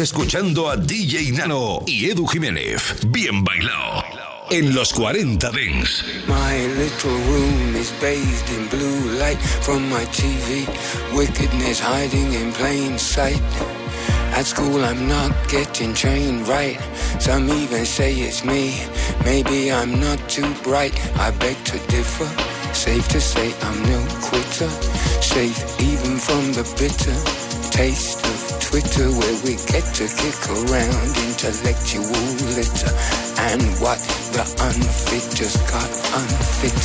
Escuchando a DJ Nano y Edu Jiménez. Bien bailado. En los 40 Dents. My little room is bathed in blue light from my TV. Wickedness hiding in plain sight. At school I'm not getting trained right. Some even say it's me. Maybe I'm not too bright. I beg to differ. Safe to say I'm no quitter. Safe even from the bitter taste of Twitter where we get to kick around intellectual litter. And what the unfit just got unfit.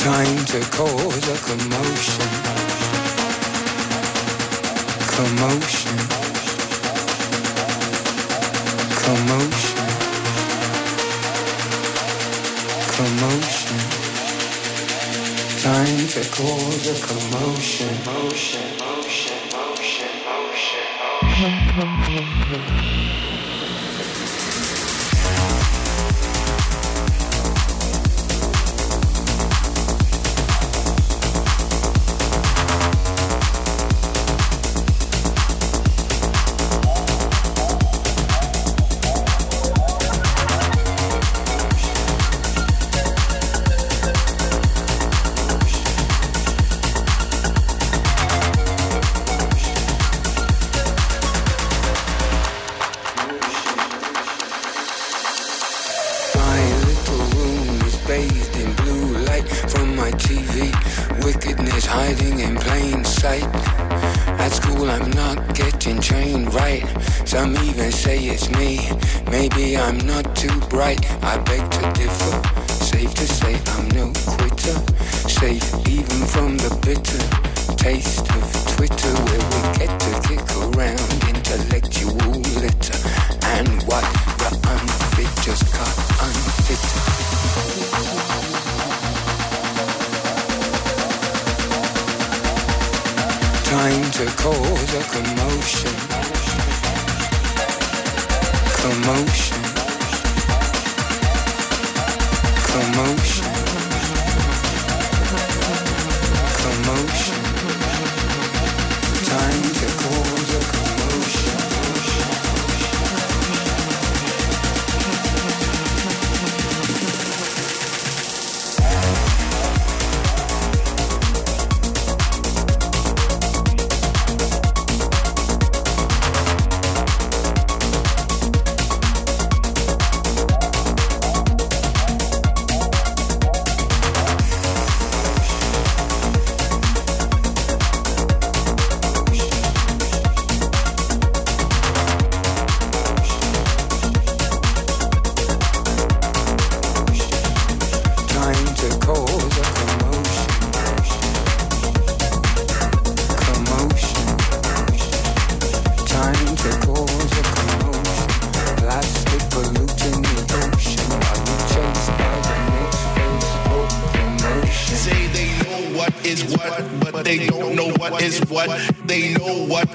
Time to cause a commotion. Commotion. Commotion. Commotion. Time to cause a commotion. Motion, motion, motion, motion, motion.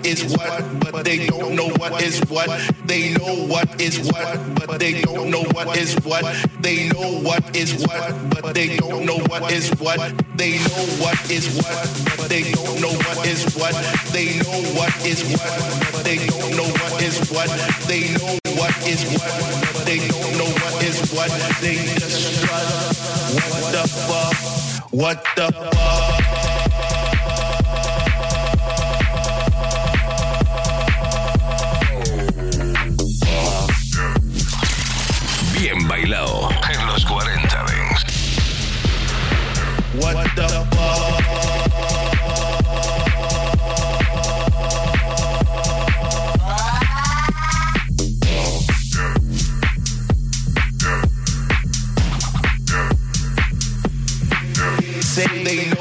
Is what, but they don't know what is what. They know what is what, but they don't know what is what. They know what is what, but they don't know what is what. They know what is what, but they don't know what is what. They know what is what, but they don't know what is what. They know what is what, but they don't know what is what. They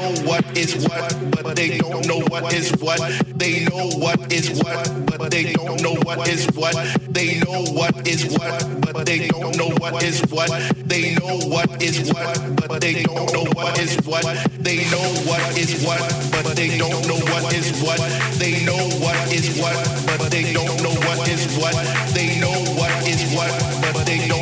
They what is what, but they don't know what is what. They know what is what, but they don't know what is what. They know what is what, but they don't know what is what. They know what is what, but they don't know what is what. They know what is what, but they don't know what is what. They know what is what, but they don't know what is what. They know what is what, but they don't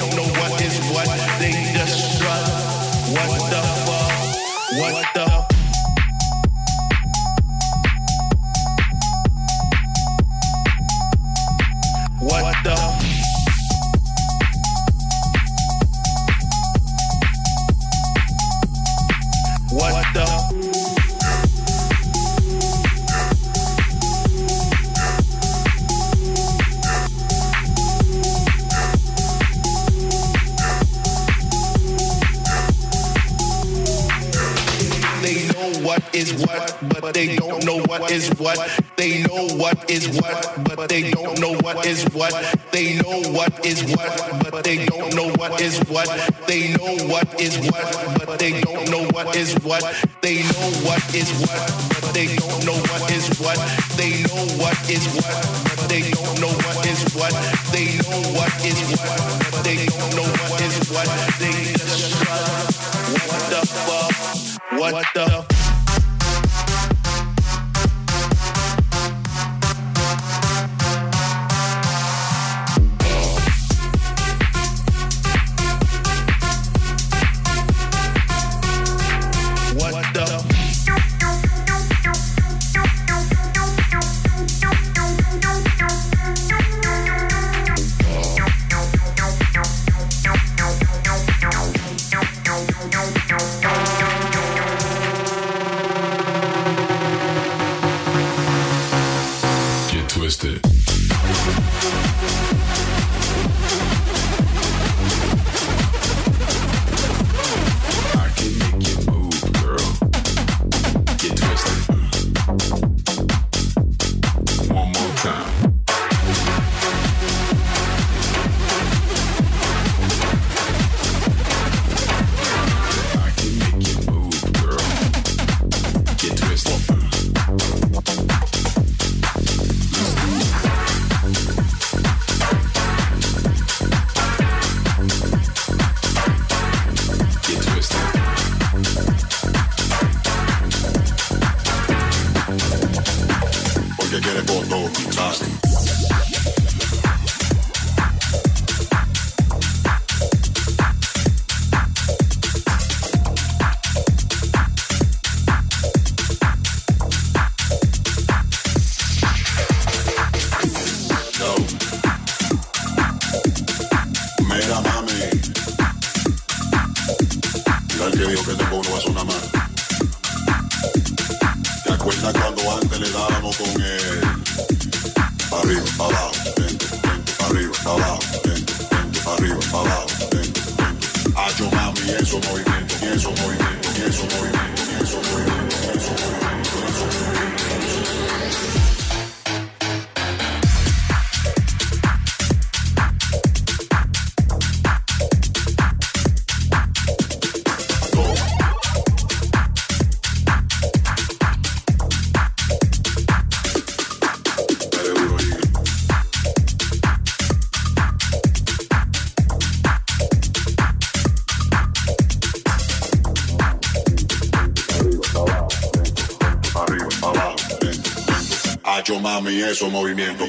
they don't know what is what. They know what is what, but they don't know what is what. They know what is what, but they don't know what is what. They know what is what, but they don't know what is what. They know what is what, but they don't know what is what. They know what is what, but they don't know what is what. They know what is what, but they don't know what is what. They just what the fuck? What the esos movimiento.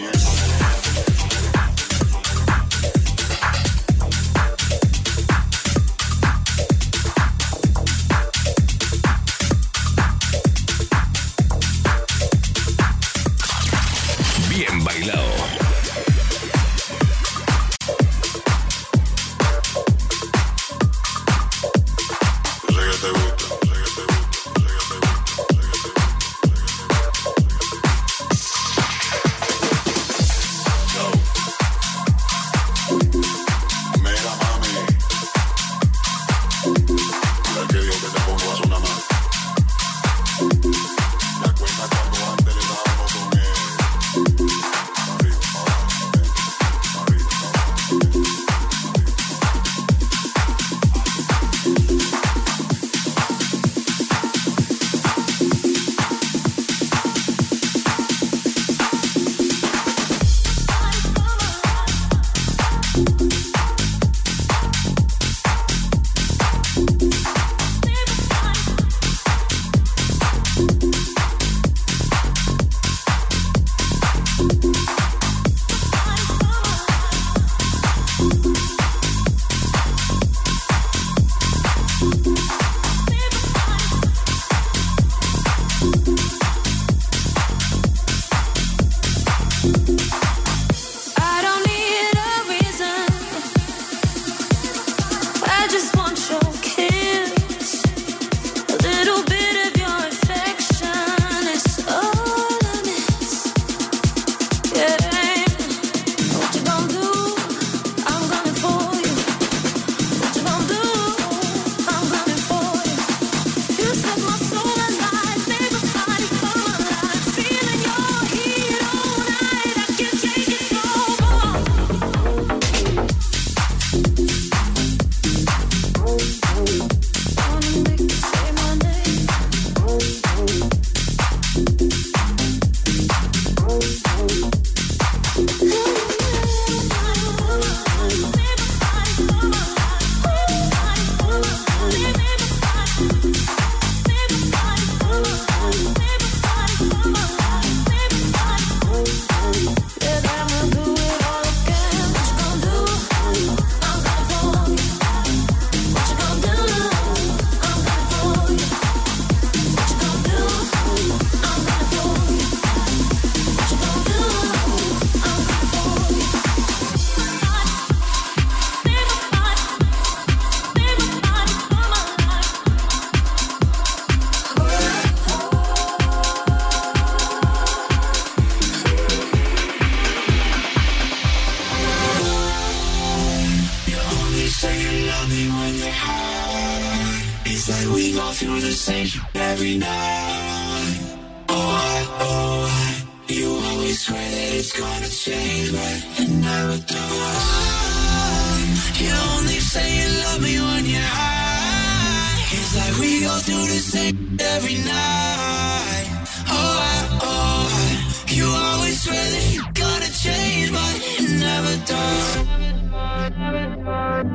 Thank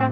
you.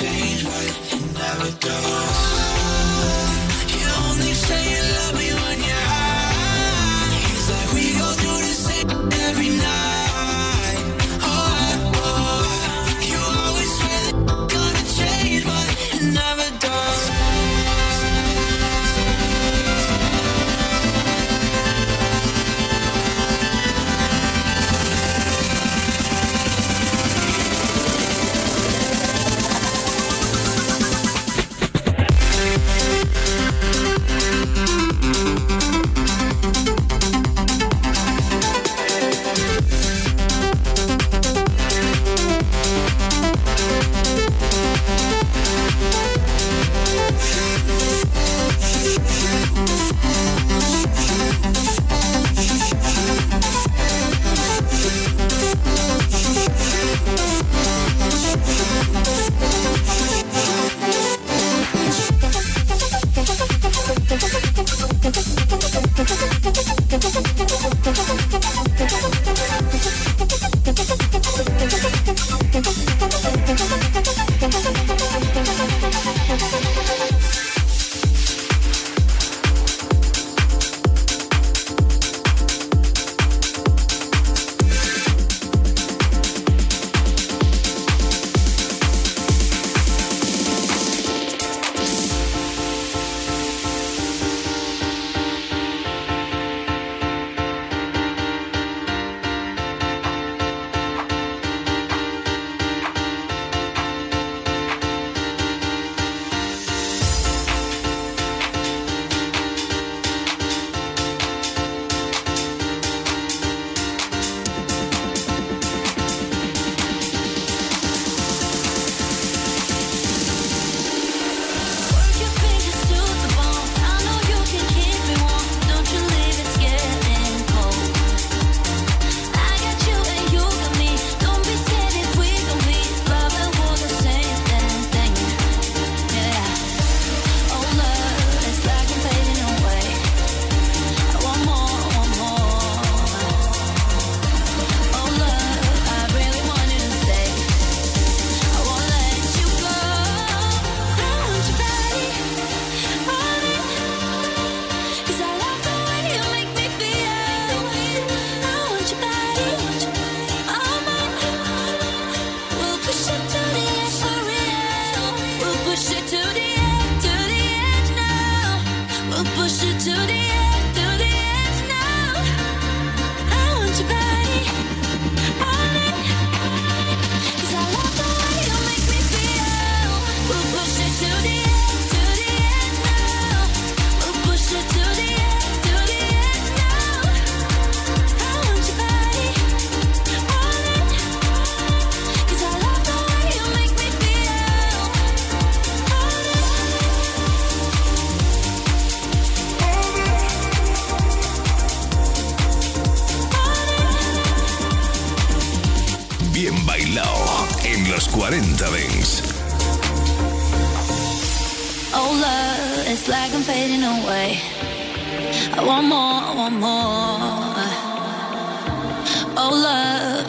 Change, but it never does.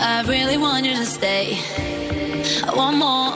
I really want you to stay. I want more.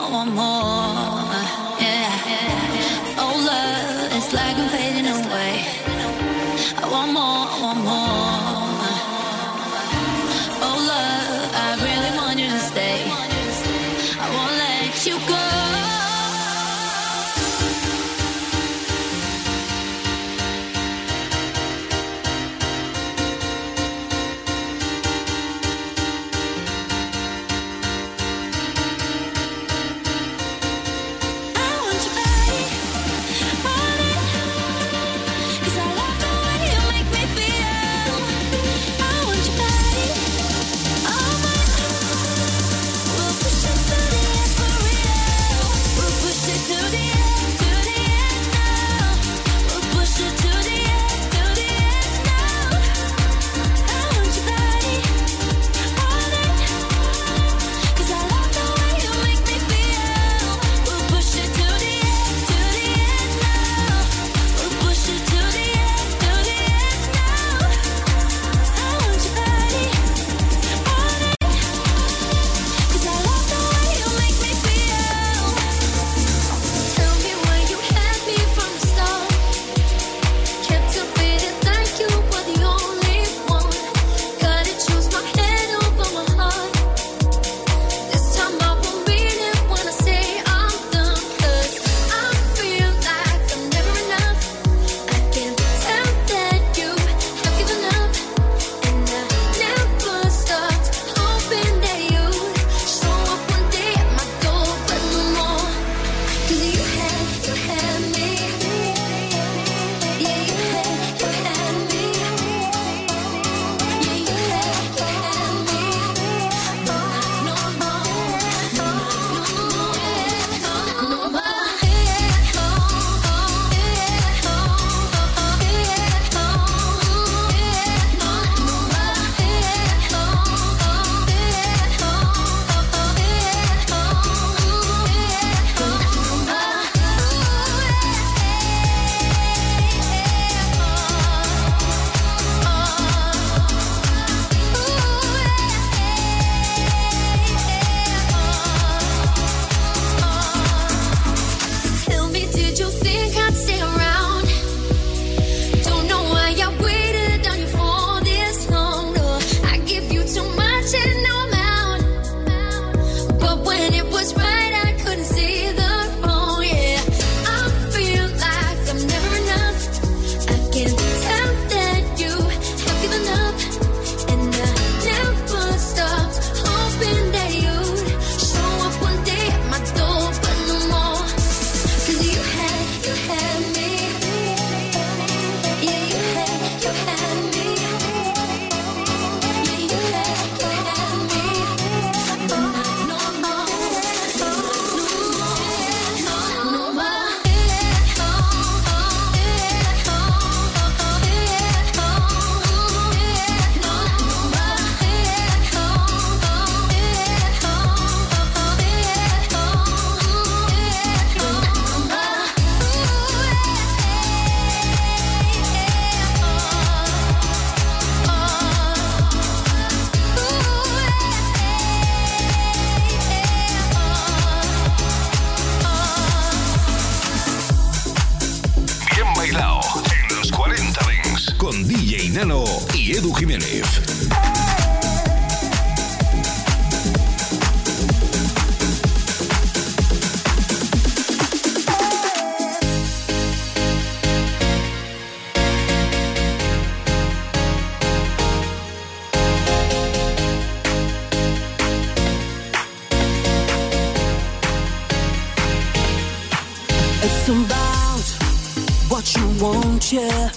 Maidano y Edu Jiménez. It's about what you want, yeah.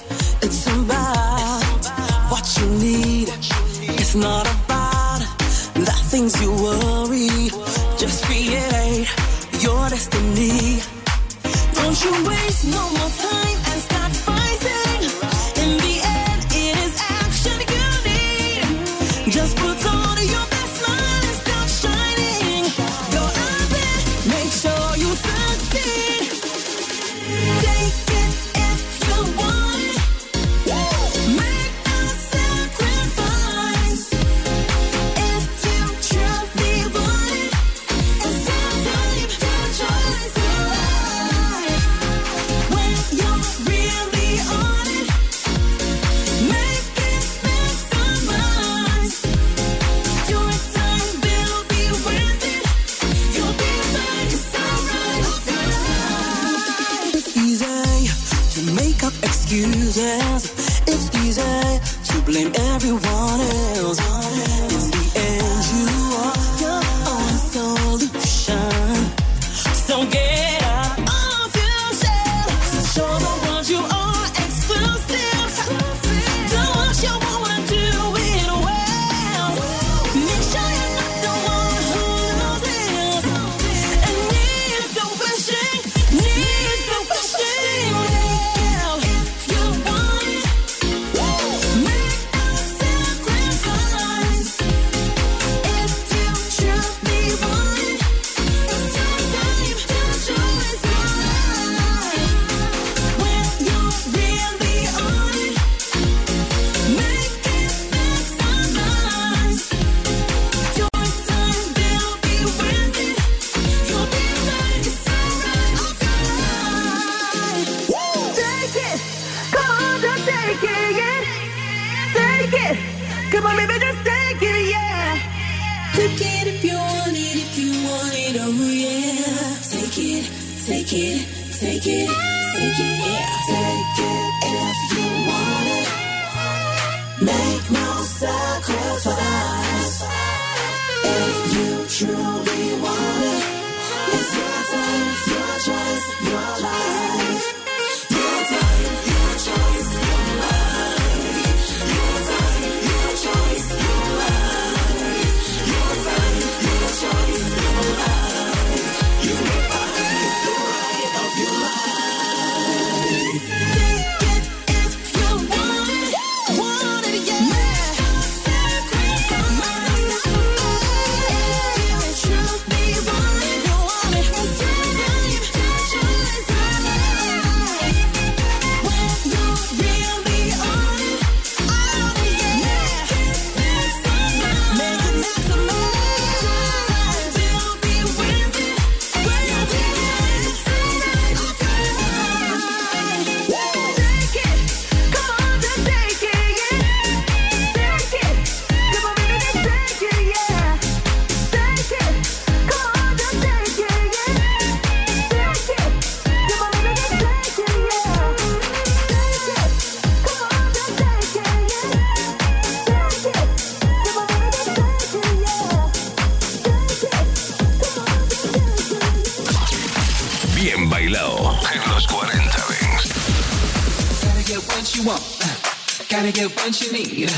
you need.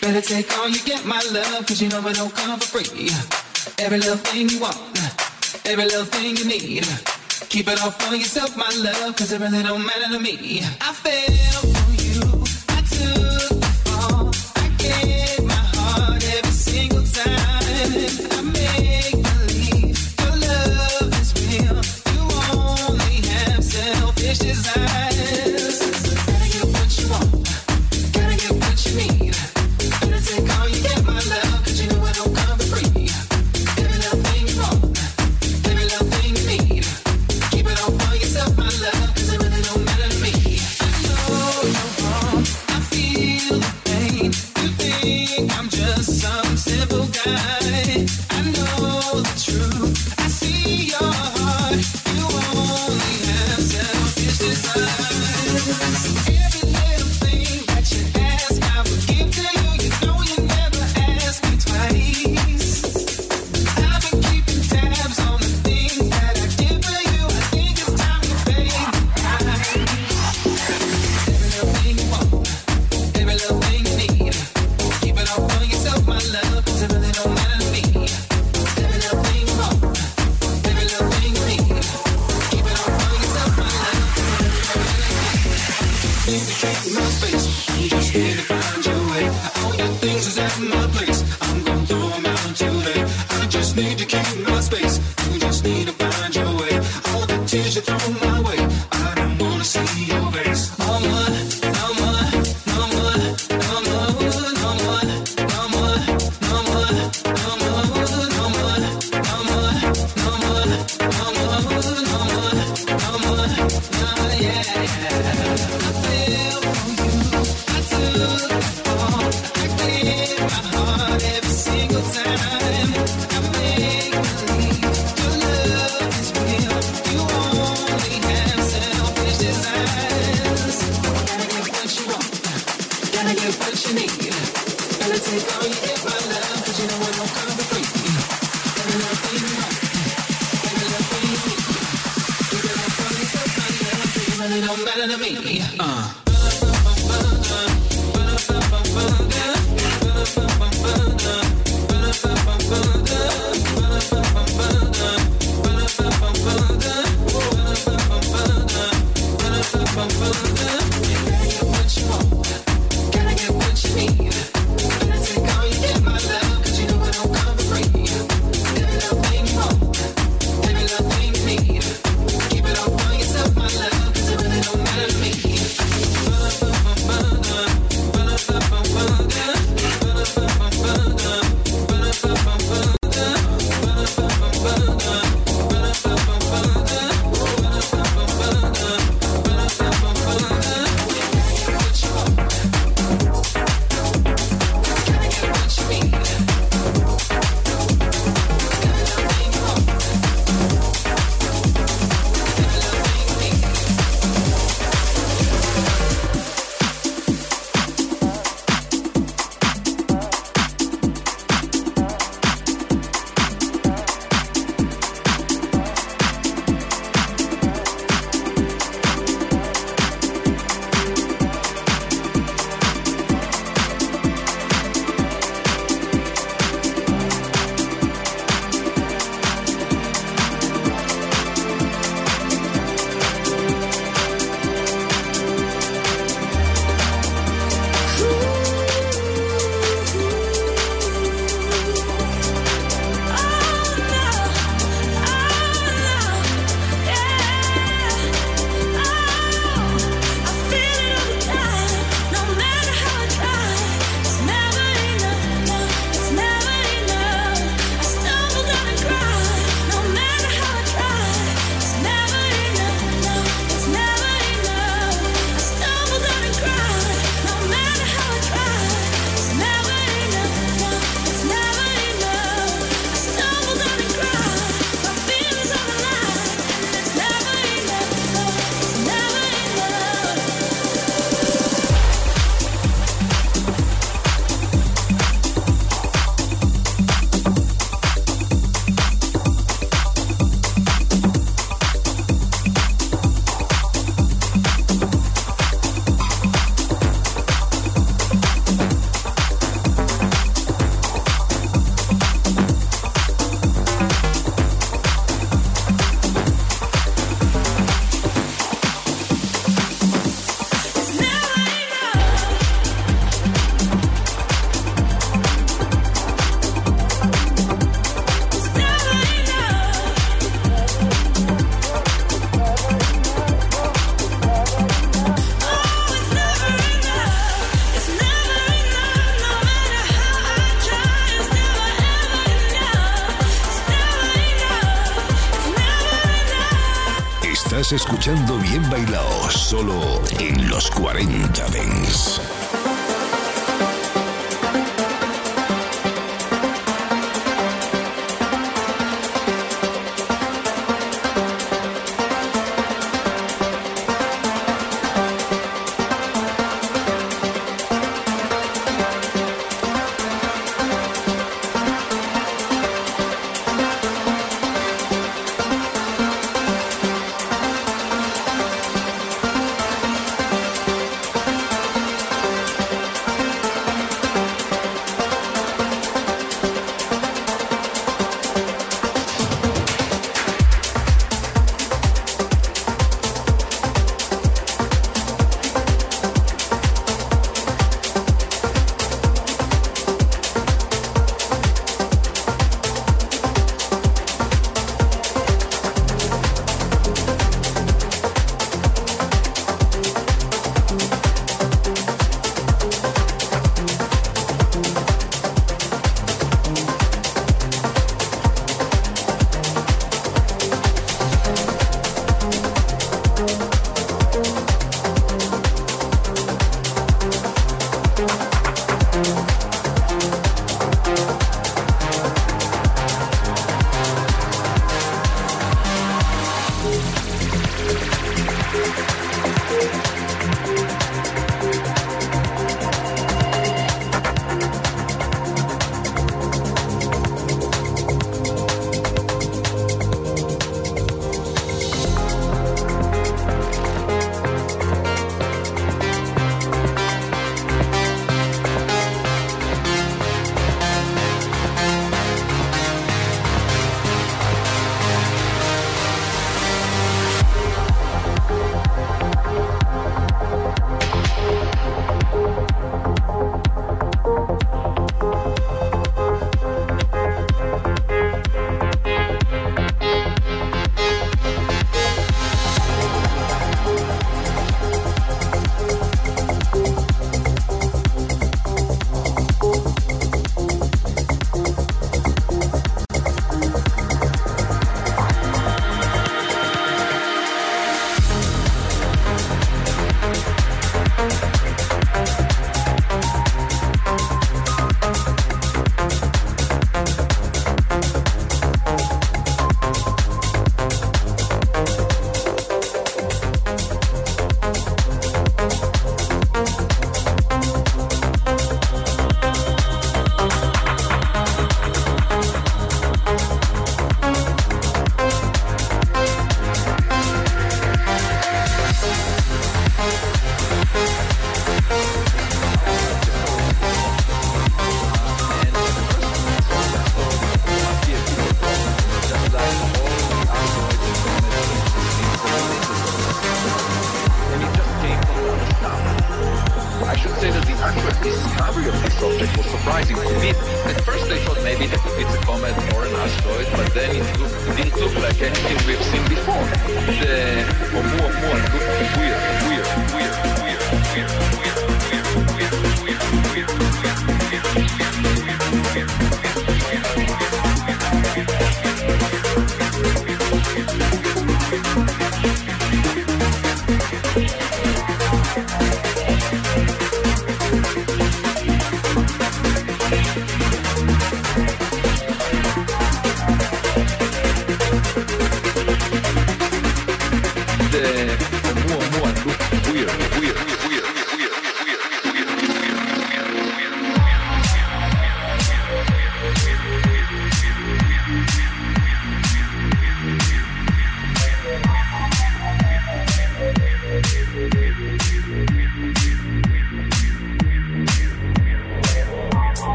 Better take all you get, my love, cause you know it don't come for free. Every little thing you want, every little thing you need. Keep it all for yourself, my love, cause it really don't matter to me. I feel. escuchando Bien Bailao, solo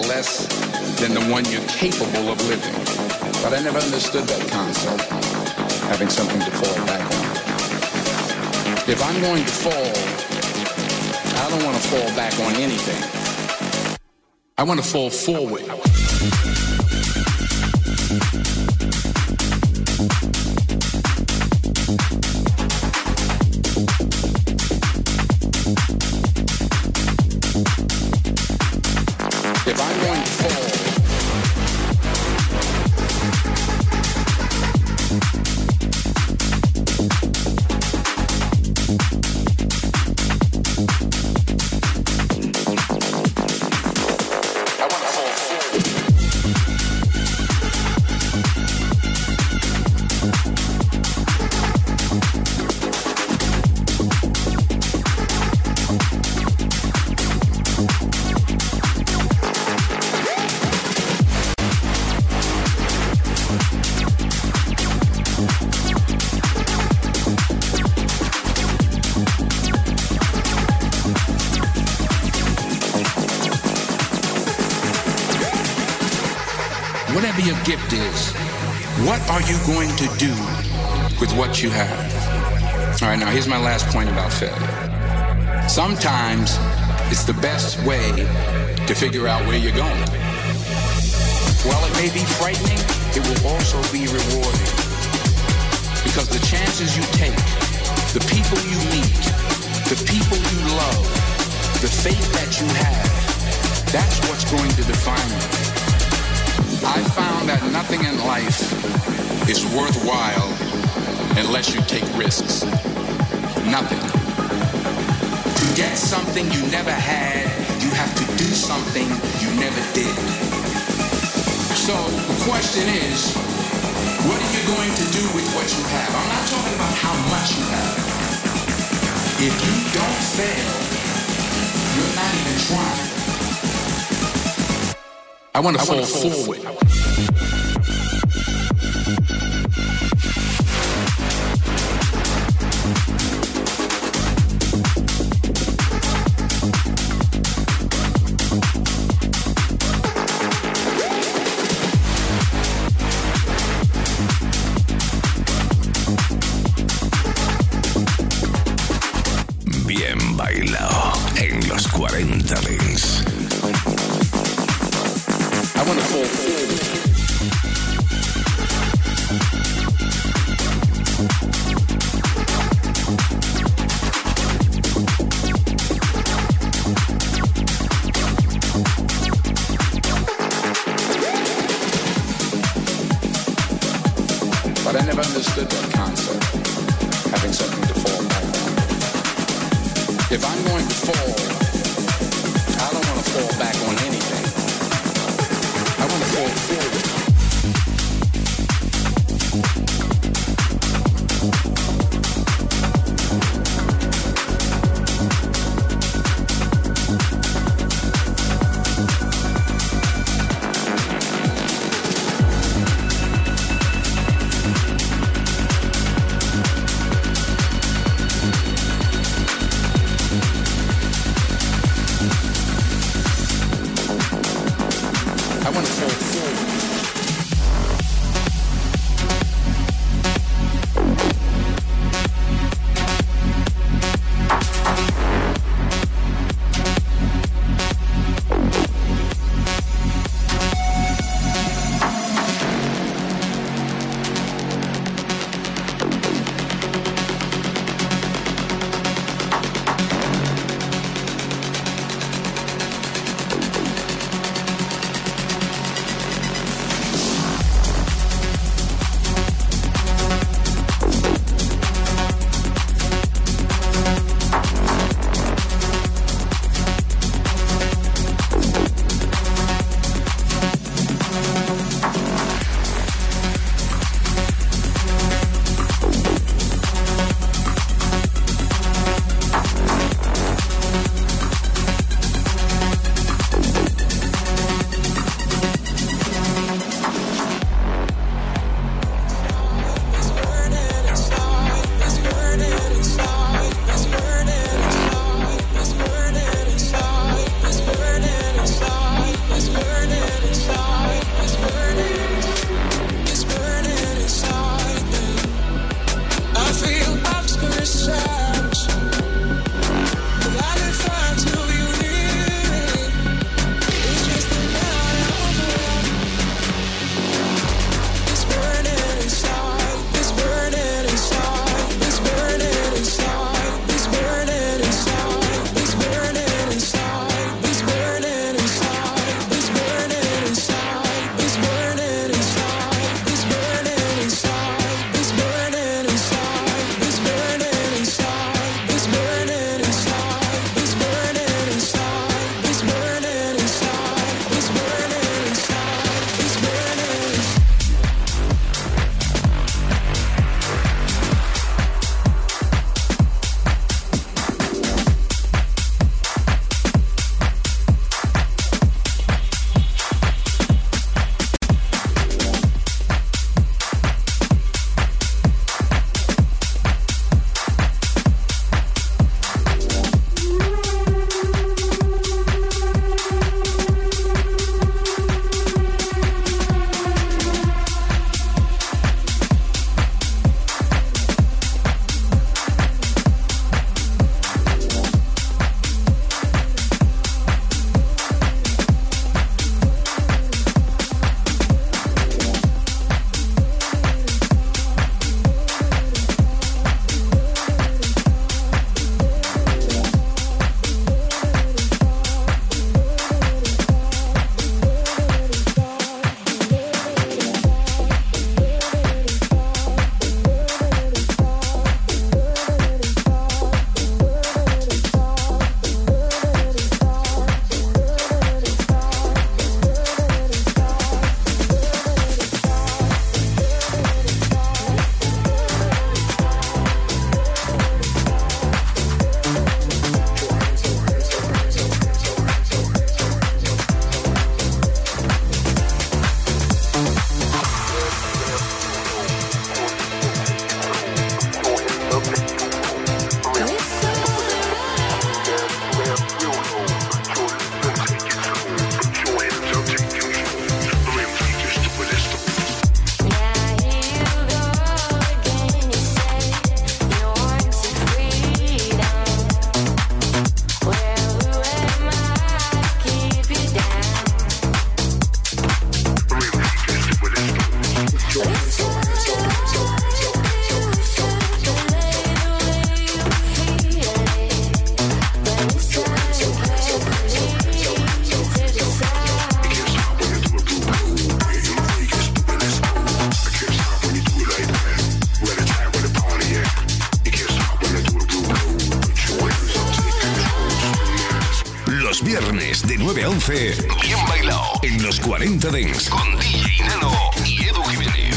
Less than the one you're capable of living. But I never understood that concept, having something to fall back on. If I'm going to fall, I don't want to fall back on anything. I want to fall forward. Going to do with what you have? All right, now here's my last point about failure. Sometimes it's the best way to figure out where you're going. While it may be frightening, it will also be rewarding. Because the chances you take, the people you meet, the people you love, the faith that you have, that's what's going to define you. I found that nothing in life is worthwhile unless you take risks. Nothing. To get something you never had, you have to do something you never did. So the question is, what are you going to do with what you have? I'm not talking about how much you have. If you don't fail, you're not even trying. I want to fall forward. Bien Bien Bailado en los 40 Dents con DJ Nano y Edu Jiménez.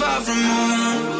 far from home.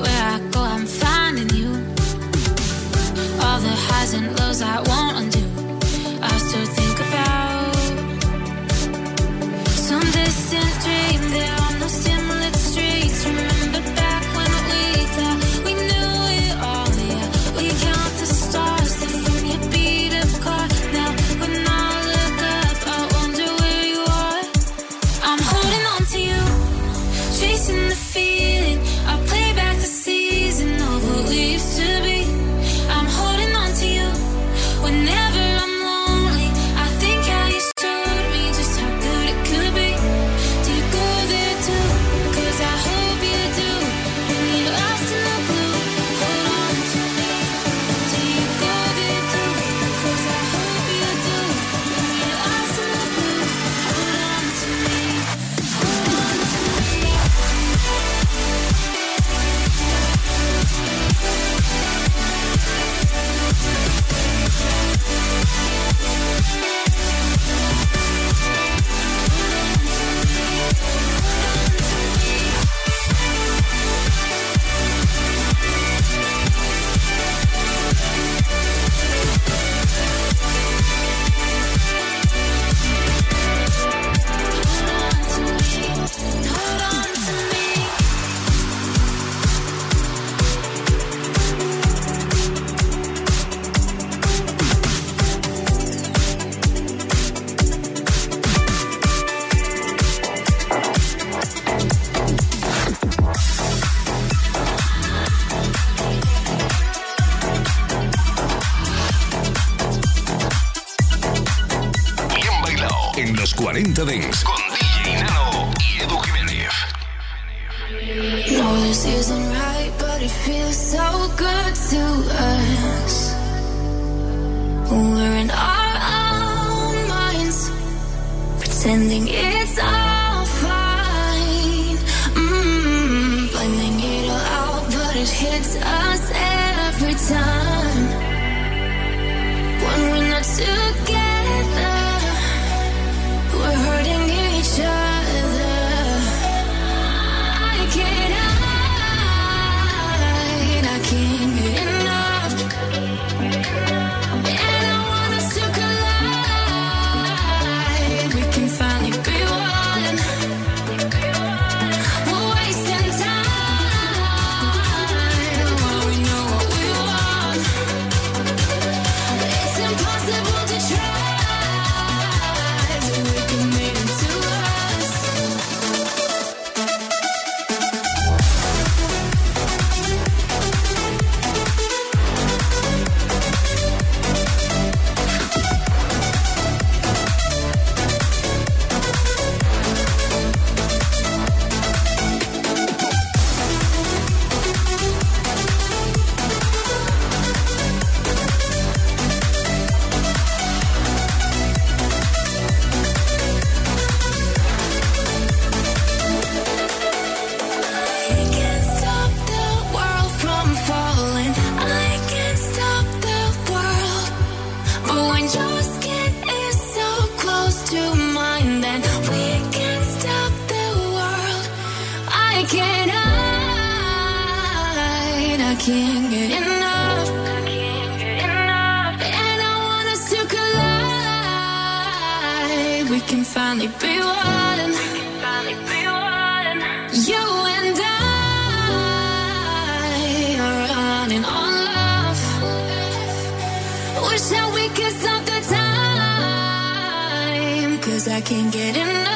Where I go, I'm finding you. All the highs and lows I won't en los 40 Dance con DJ Nano y Edu Jiménez. No, this isn't right, but it feels so good to us. We're in our own minds, pretending it's all fine. Mm-hmm. Mm, blending it all out, but it hits us every time. When we're not together. I can't get enough. And I want us to collide. We can finally be one. You and I are running on love. Wish that we could stop the time. Cause I can't get enough.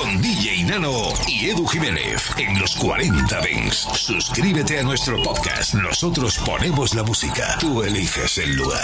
Con DJ Nano y Edu Jiménez en los 40 Dents. Suscríbete a nuestro podcast. Nosotros ponemos la música. Tú eliges el lugar.